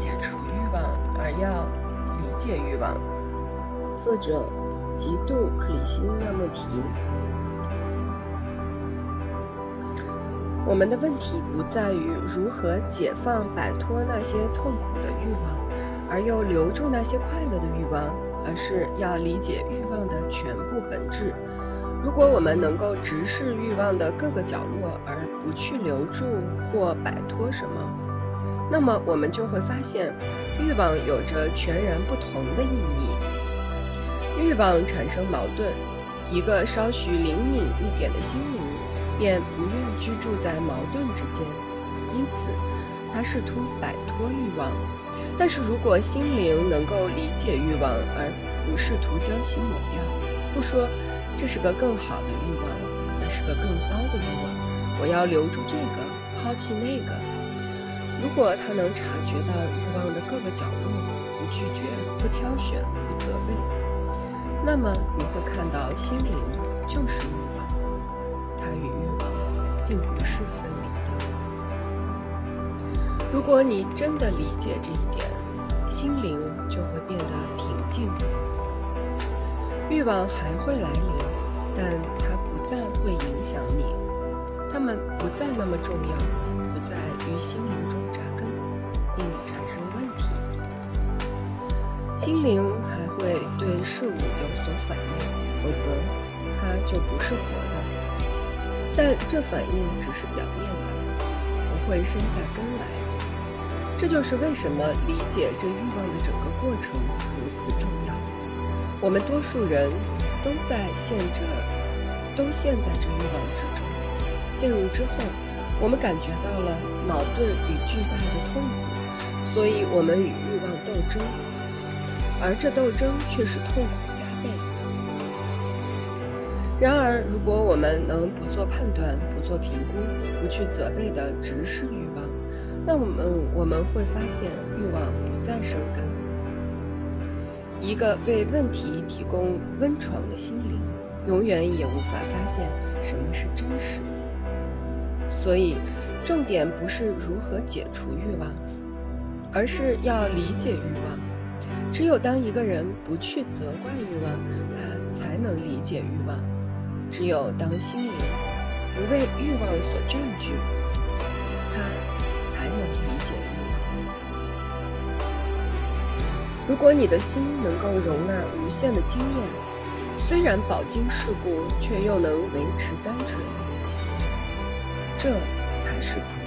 解除欲望，而要理解欲望。作者：极度克里希那穆提。我们的问题不在于如何解放、摆脱那些痛苦的欲望，而又留住那些快乐的欲望，而是要理解欲望的全部本质。如果我们能够直视欲望的各个角落，而不去留住或摆脱什么，那么我们就会发现，欲望有着全然不同的意义。欲望产生矛盾，一个稍许灵敏一点的心灵便不愿居住在矛盾之间，因此他试图摆脱欲望。但是如果心灵能够理解欲望，而不试图将其抹掉，不说。这是个更好的欲望，那是个更糟的欲望。我要留住这个，抛弃那个。如果他能察觉到欲望的各个角落，不拒绝，不挑选，不责备，那么你会看到心灵就是欲望，它与欲望并不是分离的。如果你真的理解这一点，心灵就会变得平静。欲望还会来临，但它不再会影响你，它们不再那么重要，在于心灵中扎根并产生问题。心灵还会对事物有所反应，否则它就不是活的。但这反应只是表面的，不会生下根来。这就是为什么理解这欲望的整个过程如此重要。我们多数人都在陷着，都陷在这欲望之中。陷入之后，我们感觉到了矛盾与巨大的痛苦，所以我们与欲望斗争，而这斗争却是痛苦加倍。然而，如果我们能不做判断、不做评估、不去责备的直视欲望，那我们我们会发现欲望不再生根。一个为问题提供温床的心灵，永远也无法发现什么是真实。所以，重点不是如何解除欲望，而是要理解欲望。只有当一个人不去责怪欲望，他才能理解欲望。只有当心灵不为欲望所占据，他才能理解欲望。如果你的心能够容纳无限的经验，虽然饱经世故，却又能维持单纯，这才是。